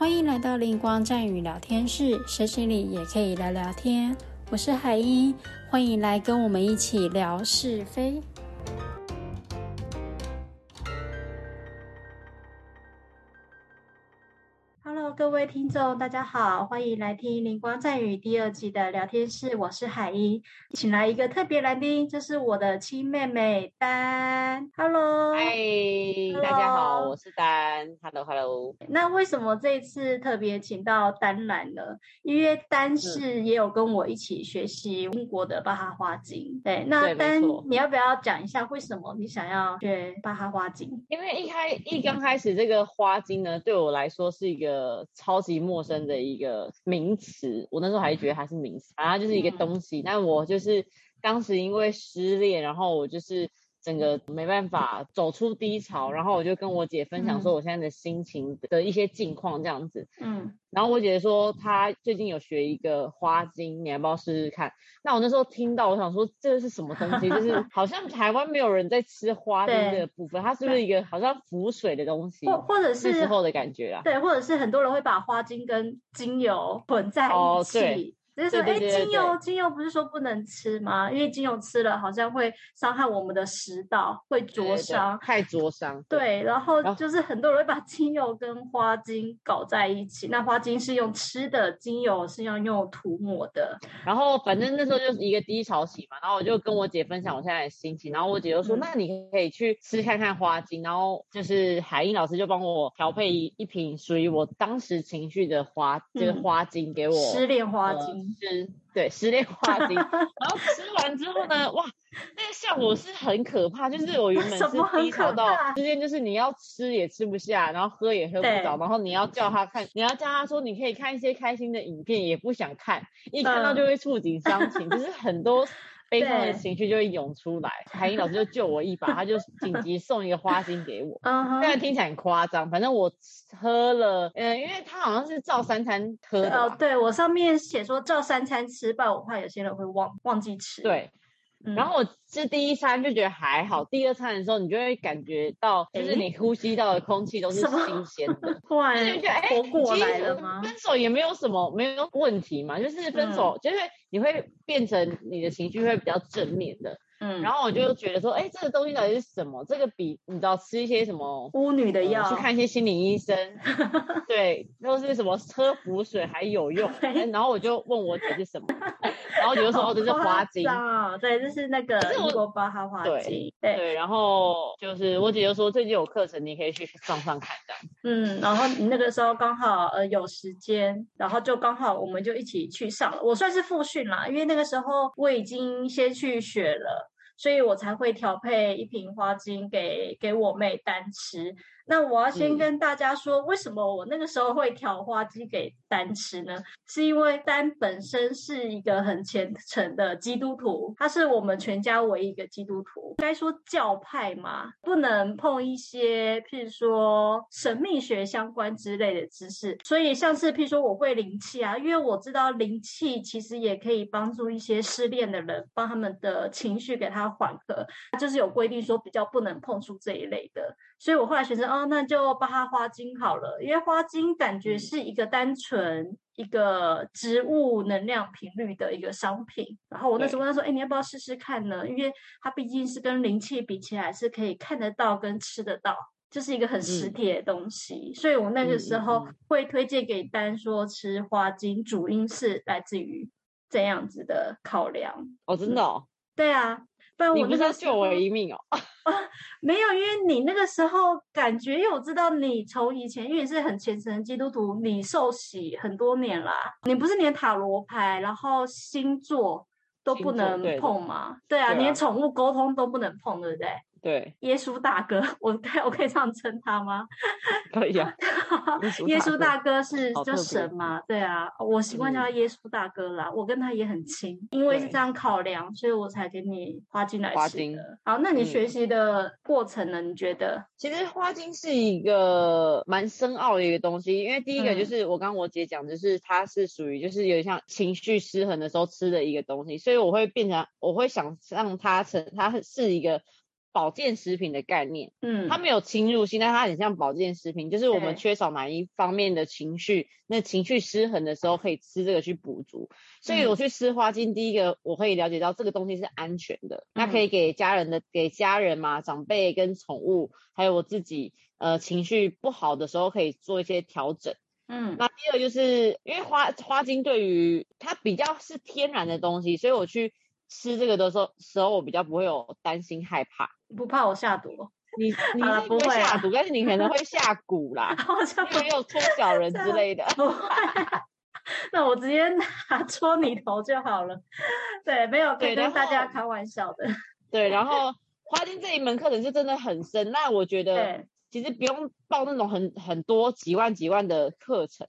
欢迎来到灵光战语聊天室，学习里也可以聊聊天。我是海英，欢迎来跟我们一起聊是非。Hello，各位听众，大家好，欢迎来听灵光战语第二季的聊天室。我是海英，请来一个特别来宾，这是我的亲妹妹丹。Hello，我是丹。Hello，Hello。那为什么这一次特别请到丹兰呢？因为丹是也有跟我一起学习英国的巴哈花精。对，那丹，你要不要讲一下为什么你想要学巴哈花精？因为一开一刚开始，这个花精呢，对我来说是一个。呃，超级陌生的一个名词，我那时候还觉得它是名词，反正就是一个东西。但我就是当时因为失恋，然后我就是。整个没办法走出低潮，然后我就跟我姐分享说我现在的心情的一些近况这样子。嗯，然后我姐说她最近有学一个花精，你要不要试试看？那我那时候听到，我想说这是什么东西？就是 好像台湾没有人在吃花精这个部分，它是不是一个好像浮水的东西？或或者是时候的感觉啊？对，或者是很多人会把花精跟精油混在一起。就是说，哎，精油精油不是说不能吃吗？因为精油吃了好像会伤害我们的食道，会灼伤，太灼伤。对，然后就是很多人会把精油跟花精搞在一起。那花精是用吃的，精油是要用涂抹的。然后反正那时候就是一个低潮期嘛，然后我就跟我姐分享我现在的心情，然后我姐就说：“那你可以去吃看看花精。”然后就是海英老师就帮我调配一一瓶属于我当时情绪的花，就是花精给我。失恋花精。吃对失恋花精，然后吃完之后呢，哇，那个效果是很可怕。就是我原本是低潮到之间，就是你要吃也吃不下，然后喝也喝不着，然后你要叫他看，你要叫他说你可以看一些开心的影片，也不想看，一看到就会触景伤情，就是很多。悲伤的情绪就会涌出来，海英老师就救我一把，他就紧急送一个花心给我。虽然听起来很夸张，反正我喝了，嗯，因为他好像是照三餐喝的。哦，对我上面写说照三餐吃不然，我怕有些人会忘忘记吃。对。然后我吃第一餐就觉得还好，第二餐的时候你就会感觉到，就是你呼吸到的空气都是新鲜的，突然就觉得哎，过来了吗？分手也没有什么没有问题嘛，就是分手就是你会变成你的情绪会比较正面的。嗯，然后我就觉得说，哎，这个东西到底是什么？这个比你知道吃一些什么巫女的药，去看一些心理医生，对，都是什么喝补水还有用。然后我就问我姐是什么，然后我就说哦，这是花精啊，对，这是那个英国巴哈花精。对对，然后就是我姐就说最近有课程，你可以去上上看的。嗯，然后你那个时候刚好呃有时间，然后就刚好我们就一起去上了。我算是复训啦，因为那个时候我已经先去学了。所以我才会调配一瓶花精给给我妹单吃。那我要先跟大家说，为什么我那个时候会调花鸡给丹吃呢？是因为丹本身是一个很虔诚的基督徒，他是我们全家唯一一个基督徒。该说教派嘛，不能碰一些譬如说神秘学相关之类的知识。所以像是譬如说我会灵气啊，因为我知道灵气其实也可以帮助一些失恋的人，帮他们的情绪给他缓和。就是有规定说比较不能碰触这一类的。所以我后来选择哦，那就巴哈花精好了，因为花精感觉是一个单纯一个植物能量频率的一个商品。然后我那时候问他说：“哎，你要不要试试看呢？因为它毕竟是跟灵气比起来，是可以看得到跟吃得到，就是一个很实体的东西。所以我那个时候会推荐给丹说吃花精，主因是来自于这样子的考量。哦，真的？哦？对啊。你不是要救我一命哦？啊，没有，因为你那个时候感觉，因为我知道你从以前，因为你是很虔诚的基督徒，你受洗很多年啦，你不是连塔罗牌，然后星座都不能碰吗？对啊，连宠物沟通都不能碰，对不对？对，耶稣大哥，我 可我可以这样称他吗？可以啊。耶稣大哥是就神嘛？对啊，我习惯叫他耶稣大哥啦。我跟他也很亲，因为是这样考量，所以我才给你花精来吃的。好，那你学习的过程呢？你觉得？其实花精是一个蛮深奥的一个东西，因为第一个就是我刚我姐讲，就是它是属于就是有点像情绪失衡的时候吃的一个东西，所以我会变成我会想让它成它是一个。保健食品的概念，嗯，它没有侵入性，但它很像保健食品，就是我们缺少哪一方面的情绪，那情绪失衡的时候可以吃这个去补足。所以我去吃花精，第一个我可以了解到这个东西是安全的，那可以给家人的给家人嘛，长辈跟宠物，还有我自己，呃，情绪不好的时候可以做一些调整。嗯，那第二就是因为花花精对于它比较是天然的东西，所以我去吃这个的时候时候，我比较不会有担心害怕。不怕我下毒？你你不不会下毒，但是你可能会 下蛊啦，因为有搓小人之类的。那我直接拿戳你头就好了。对，没有跟大家开玩笑的。对，然后花精这一门课程是真的很深，那我觉得，其实不用报那种很很多几万几万的课程，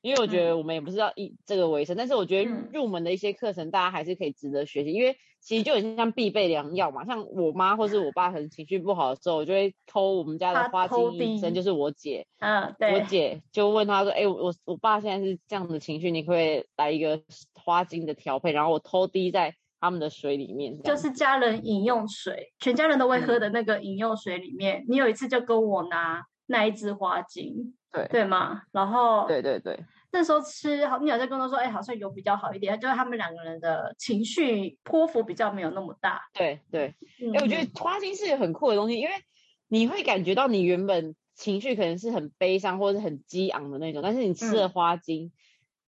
因为我觉得我们也不是要以这个为生，但是我觉得嗯入门的一些课程，大家还是可以值得学习，因为其实就很像必备良药嘛。像我妈或是我爸可能情绪不好的时候，我就会偷我们家的花偷精医生，就是我姐，嗯，对我对，姐就问他说：“哎、我我我爸现在是这样的情绪，你可不可以来一个花精的调配？然后我偷滴在他们的水里面，就是家人饮用水，全家人都会喝嗯的那个饮用水里面，你有一次就跟我拿那一支花精，对对吗？然后对对对，那时候吃，好，你好像跟我说，哎，好像有比较好一点，就是他们两个人的情绪波幅比较没有那么大。对对。嗯哎、我觉得花精是很酷的东西，因为你会感觉到你原本情绪可能是很悲伤或者是很激昂的那种，但是你吃了嗯花精，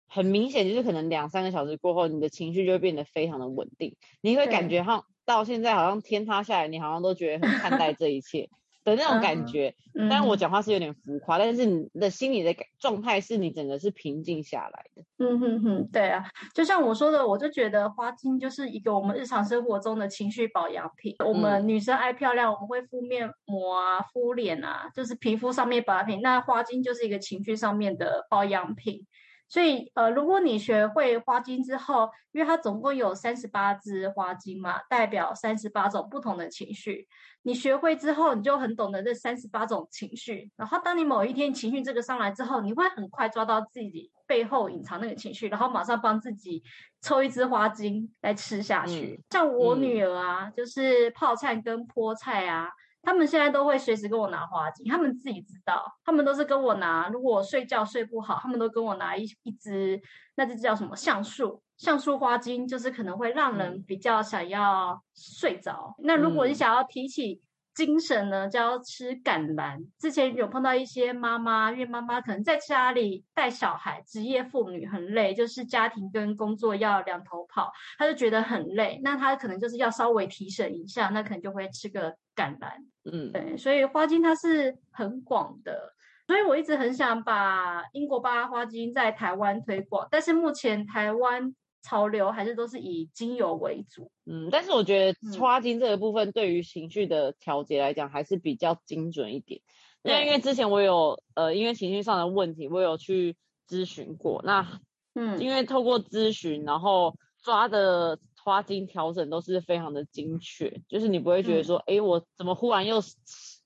很明显就是可能两三个小时过后，你的情绪就会变得非常的稳定，你会感对觉好到现在好像天塌下来，你好像都觉得很看待这一切的那种感嗯觉。嗯当然我讲话是有点浮夸，但是你的心理的感状态是你整个是平静下来的。嗯哼哼，对啊，就像我说的，我就觉得花精就是一个我们日常生活中的情绪保养品。我们女生爱漂亮，我们会敷面膜啊、敷脸啊，就是皮肤上面保养品。那花精就是一个情绪上面的保养品。所以，呃，如果你学会花精之后，因为它总共有三十八支花精嘛，代表三十八种不同的情绪。你学会之后，你就很懂得这三十八种情绪。然后，当你某一天情绪这个上来之后，你会很快抓到自己背后隐藏那个情绪，然后马上帮自己抽一支花精来吃下去。像我女儿啊，就是泡菜跟菠菜啊，他们现在都会随时跟我拿花精，他们自己知道，他们都是跟我拿。如果我睡觉睡不好，他们都跟我拿一一支，那支叫什么橡树。橡树花精就是可能会让人比较想要睡着。那如果你嗯想要提起精神呢，就要吃橄榄。之前有碰到一些妈妈，因为妈妈可能在家里带小孩，职业妇女很累，就是家庭跟工作要两头跑，她就觉得很累。那她可能就是要稍微提神一下，那可能就会吃个橄榄。嗯，对，所以花精它是很广的，所以我一直很想把英国巴花精在台湾推广，但是目前台湾潮流还是都是以精油为主。嗯，但是我觉得嗯花精这个部分对于情绪的调节来讲还是比较精准一点。那因为之前我有呃，因为情绪上的问题，我有去咨询过。那嗯，因为透过咨询，然后抓的花精调整都是非常的精确，就是你不会觉得嗯说，哎、我怎么忽然又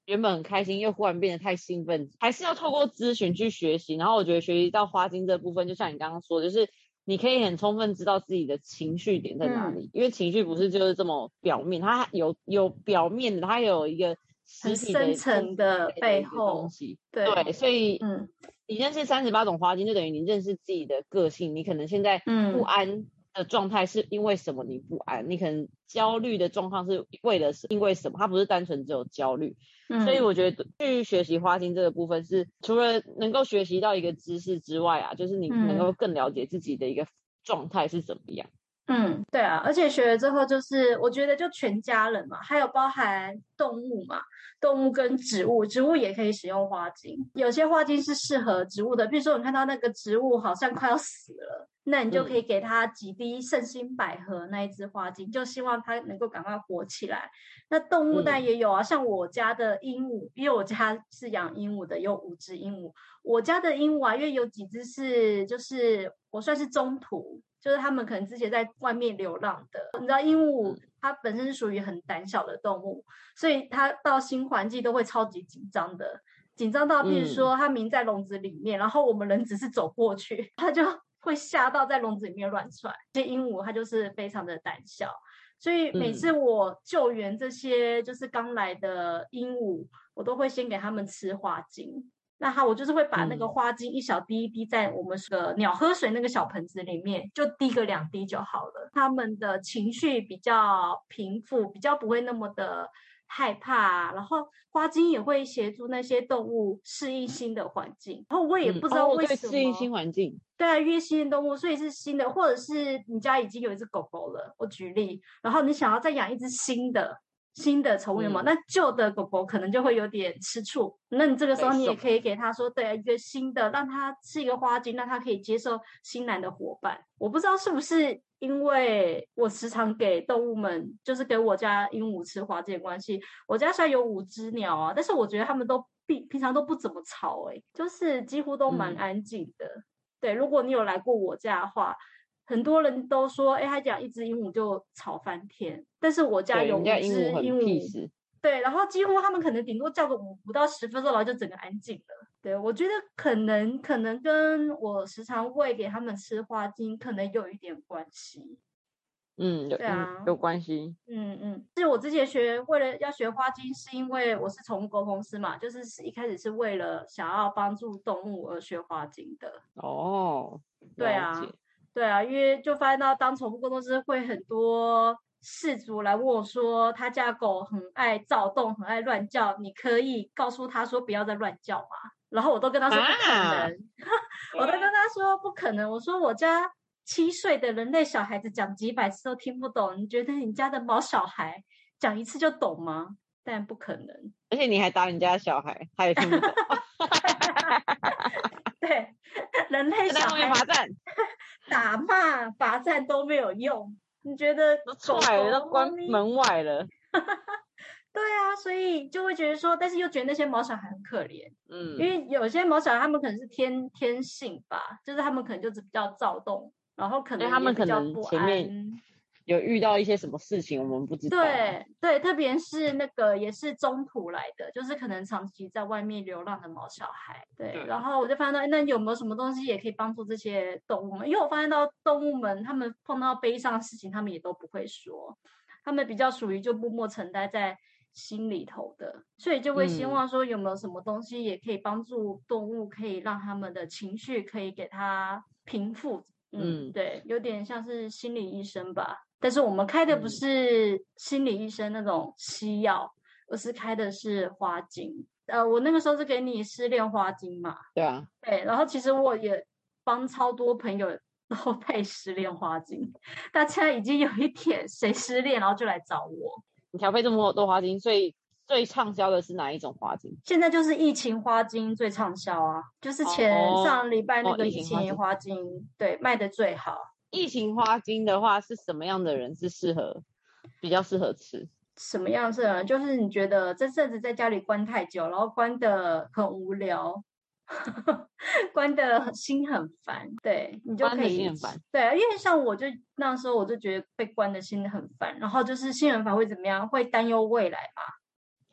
原本很开心，又忽然变得太兴奋，还是要透过咨询去学习。然后我觉得学习到花精这部分，就像你刚刚说的，就是你可以很充分知道自己的情绪点在哪嗯里，因为情绪不是就是这么表面，它有有表面的，它有一个实体的深层的背后东，西。对对，所以嗯你认识三十八种花精，就等于你认识自己的个性。你可能现在不嗯安的状态是因为什么？你不安，你可能焦虑的状况是为了是？因为什么？它不是单纯只有焦虑。嗯，所以我觉得去学习花精这个部分是除了能够学习到一个知识之外啊，就是你能嗯够更了解自己的一个状态是怎么样。嗯，对啊，而且学了之后，就是我觉得就全家人嘛，还有包含动物嘛，动物跟植物，植物也可以使用花精。有些花精是适合植物的，比如说你看到那个植物好像快要死了，那你就可以给它几滴圣心百合那一支花精，就希望它能够赶快活起来。那动物蛋也有啊，像我家的鹦鹉，因为我家是养鹦鹉的，有五只鹦鹉。我家的鹦鹉啊，因为有几只是就是我算是中途，就是他们可能之前在外面流浪的。你知道鹦鹉它本身是属于很胆小的动物，所以它到新环境都会超级紧张的，紧张到譬如说它明在笼子里面，然后我们人只是走过去，它就会吓到在笼子里面乱窜。这鹦鹉它就是非常的胆小。所以每嗯次我救援这些就是刚来的鹦鹉，我都会先给他们吃花精。那它我就是会把那个嗯花精一小滴一滴在我们的鸟喝水那个小盆子里面，就滴个两滴就好了。它们的情绪比较平复，比较不会那么的害怕。然后花精也会协助那些动物适应新的环境。然后我也嗯不知道为什么，适应新环境，对啊，因为新的动物，所以是新的，或者是你家已经有一只狗狗了，我举例，然后你想要再养一只新的新的宠物有没有？嗯那旧的狗狗可能就会有点吃醋，那你这个时候你也可以给它说，对啊，一个新的，让它是一个花精，让它可以接受新来的伙伴。我不知道是不是因为我时常给动物们，就是给我家鹦鹉吃花精的关系，我家虽然有五只鸟啊，但是我觉得它们都平平常都不怎么吵、欸，就是几乎都蛮嗯安静的。对，如果你有来过我家的话，很多人都说，哎，他讲一只鹦鹉就吵翻天，但是我家，有只鹦鹉，对，然后几乎他们可能顶多叫个五五到十分钟，然后就整个安静了。对，我觉得可能可能跟我时常喂给他们吃花精，可能有一点关系。嗯，对啊有关系，嗯嗯，是我之前学为了要学花精，是因为我是宠物沟通师嘛，就是是一开始是为了想要帮助动物而学花精的。哦，对啊，对啊，因为就发现到当宠物沟通师会很多事主来问我说，他家狗很爱躁动，很爱乱叫，你可以告诉他说不要再乱叫吗？然后我都跟他说不可啊能，我都跟他说不可能，我说我家七岁的人类小孩子讲几百次都听不懂，你觉得你家的毛小孩讲一次就懂吗？但不可能。而且你还打人家小孩，他也听不懂，对，人类小孩罚站，打骂罚站都没有用。你觉得都狗踹了，狗都关门外了，对啊，所以就会觉得说，但是又觉得那些毛小孩很可怜，嗯，因为有些毛小孩他们可能是天天性吧，就是他们可能就是比较躁动，然后可能他们可能较不安。前面有遇到一些什么事情，我们不知道啊，对对，特别是那个也是中途来的，就是可能长期在外面流浪的毛小孩。对，对然后我就发现到，诶那有没有什么东西也可以帮助这些动物们？因为我发现到动物们，他们碰到悲伤的事情，他们也都不会说，他们比较属于就默默承担在心里头的，所以就会希嗯望说有没有什么东西也可以帮助动物，可以让他们的情绪可以给它平复。嗯，嗯对，有点像是心理医生吧。但是我们开的不嗯是心理医生那种西药，而是开的是花精。呃，我那个时候是给你失恋花精嘛，对啊，对，然后其实我也帮超多朋友都配失恋花精，大家已经有一点谁失恋，然后就来找我。你调配这么多花精，最最畅销的是哪一种花精？现在就是疫情花精最畅销啊，就是前哦上礼拜那哦个疫疫情花精对，卖的最好。疫情花精的话，是什么样的人是适合比较适合吃？什么样是呢？就是你觉得这阵子在家里关太久，然后关的很无聊，关的心很烦，对你就可以。对，因为像我就那时候我就觉得被关的心很烦，然后就是心很烦会怎么样？会担忧未来嘛。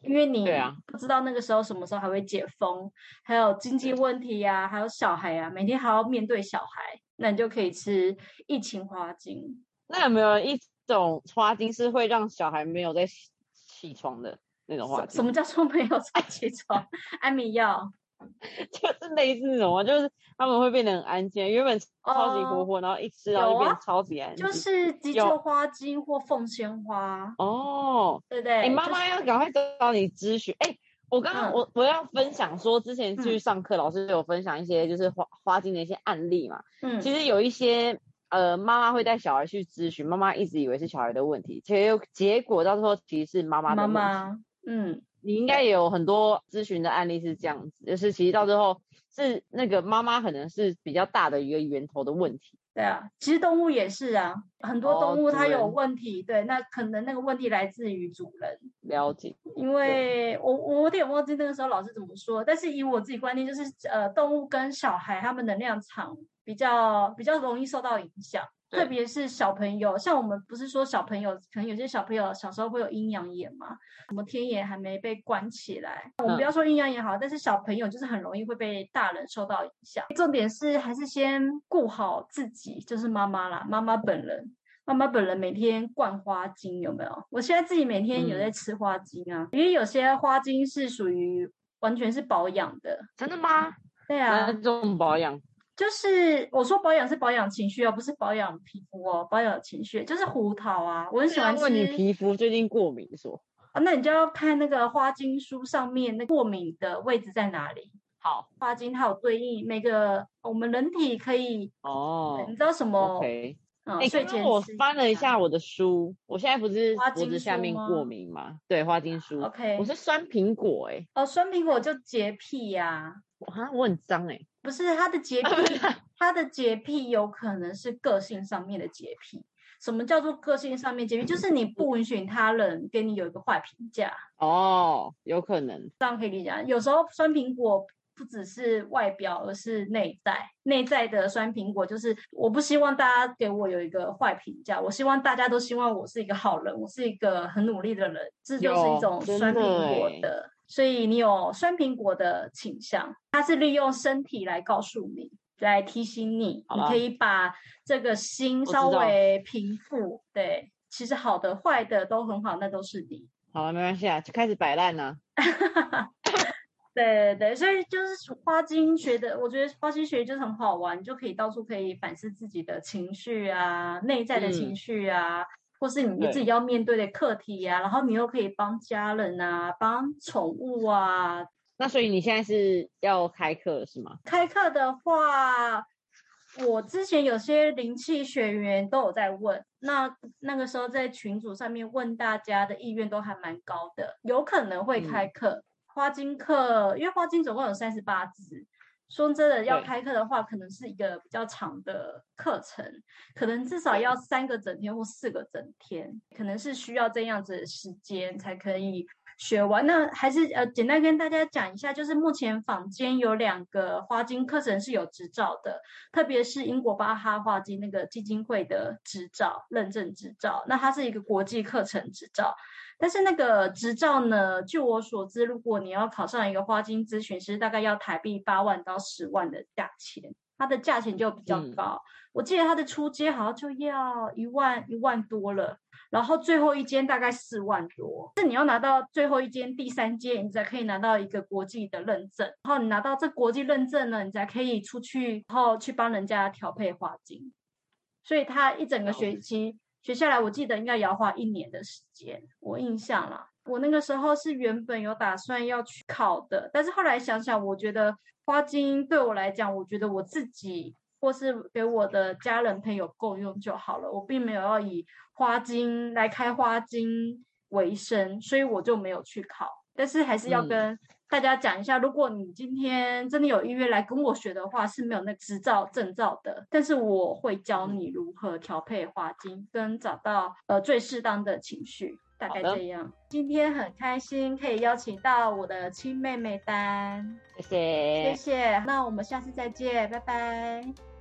因为你不知道那个时候什么时候还会解封，还有经济问题呀、还有小孩啊，每天还要面对小孩，那你就可以吃疫情花精。那有没有一种花精是会让小孩没有在起起床的那种花精？什什么叫做没有在起床？安眠药。就是类似那种啊，就是他们会变得很安静，原本超级活哦泼，然后一吃然后有啊就变超级安静。就是急救花精或凤仙花，哦，对不对？哎、妈妈要赶快找你咨询。哎、我刚刚、嗯我我要分享说，之前去嗯上课，老师有分享一些就是花花精的一些案例嘛。嗯，其实有一些呃妈妈会带小孩去咨询，妈妈一直以为是小孩的问题，结结果到最后其实是妈妈的妈问题。妈，嗯，你应该也有很多咨询的案例是这样子，就是其实到最后是那个妈妈可能是比较大的一个源头的问题。对啊，其实动物也是啊，很多哦动物它有问题，对，那可能那个问题来自于主人，了解，因为我我有点忘记那个时候老师怎么说，但是以我自己观念，就是呃，动物跟小孩他们能量场比较比较容易受到影响。特对别是小朋友，像我们不是说小朋友，可能有些小朋友小时候会有阴阳眼嘛，什么天眼还没被关起来，我们不嗯要说阴阳眼好，但是小朋友就是很容易会被大人受到影响。重点是还是先顾好自己，就是妈妈啦，妈妈本人。妈妈本人每天灌花精有没有？我现在自己每天有在吃花精啊，因为有些花精是属于完全是保养的。真的吗？对啊，这种保养就是我说保养是保养情绪啊，不是保养皮肤哦，保养情绪就是胡桃啊，我很喜欢吃。问你皮肤最近过敏说啊，那你就要看那个花精书上面那过敏的位置在哪里。好，花精它有对应每个我们人体可以哦，你知道什么？嗯，刚刚我翻了一下我的书，我现在不是脖子下面过敏吗？对，花精书。OK，我是酸苹果哎。哦，酸苹果就洁癖呀。啊，我很脏哎。不是，他的洁癖，他的洁癖有可能是个性上面的洁癖。什么叫做个性上面洁癖？就是你不允许他人给你有一个坏评价。哦，有可能。这样可以理解。有时候酸苹果。不只是外表，而是内在。内在的酸苹果就是，我不希望大家给我有一个坏评价，我希望大家都希望我是一个好人，我是一个很努力的人，这就是一种酸苹果的。所以你有酸苹果的倾向，它是利用身体来告诉你，来提醒你，你可以把这个心稍微平复。对，其实好的、坏的都很好，那都是你。好了，没关系啊，就开始摆烂了。对对对，所以就是花精学的，我觉得花精学就是很好玩，就可以到处可以反思自己的情绪啊，内在的情绪啊，或是你自己要面对的课题啊，然后你又可以帮家人啊，帮宠物啊。那所以你现在是要开课是吗？开课的话，我之前有些灵气学员都有在问，那那个时候在群组上面问大家的意愿都还蛮高的，有可能会开课。花精课，因为花精总共有三十八支，说真的，要开课的话，可能是一个比较长的课程，可能至少要三个整天或四个整天，可能是需要这样子的时间才可以学完。那还是呃，简单跟大家讲一下，就是目前坊间有两个花精课程是有执照的，特别是英国巴哈花精那个基金会的执照认证执照，那它是一个国际课程执照。但是那个执照呢？据我所知，如果你要考上一个花精咨询师，大概要台币八万到十万的价钱，它的价钱就比较高。我记得它的初阶好像就要一万一万多了，然后最后一间大概四万多。是你要拿到最后一间第三间，你才可以拿到一个国际的认证。然后你拿到这国际认证呢，你才可以出去，然后去帮人家调配花精。所以他一整个学期。学下来，我记得应该也要花一年的时间。我印象啦，我那个时候是原本有打算要去考的，但是后来想想，我觉得花精对我来讲，我觉得我自己或是给我的家人朋友够用就好了。我并没有要以花精来开花精为生，所以我就没有去考。但是还是要跟。大家讲一下，如果你今天真的有意愿来跟我学的话，是没有那执照证照的，但是我会教你如何调配花精，跟找到呃最适当的情绪，大概这样。今天很开心可以邀请到我的亲妹妹丹，谢谢，谢谢。那我们下次再见，拜拜。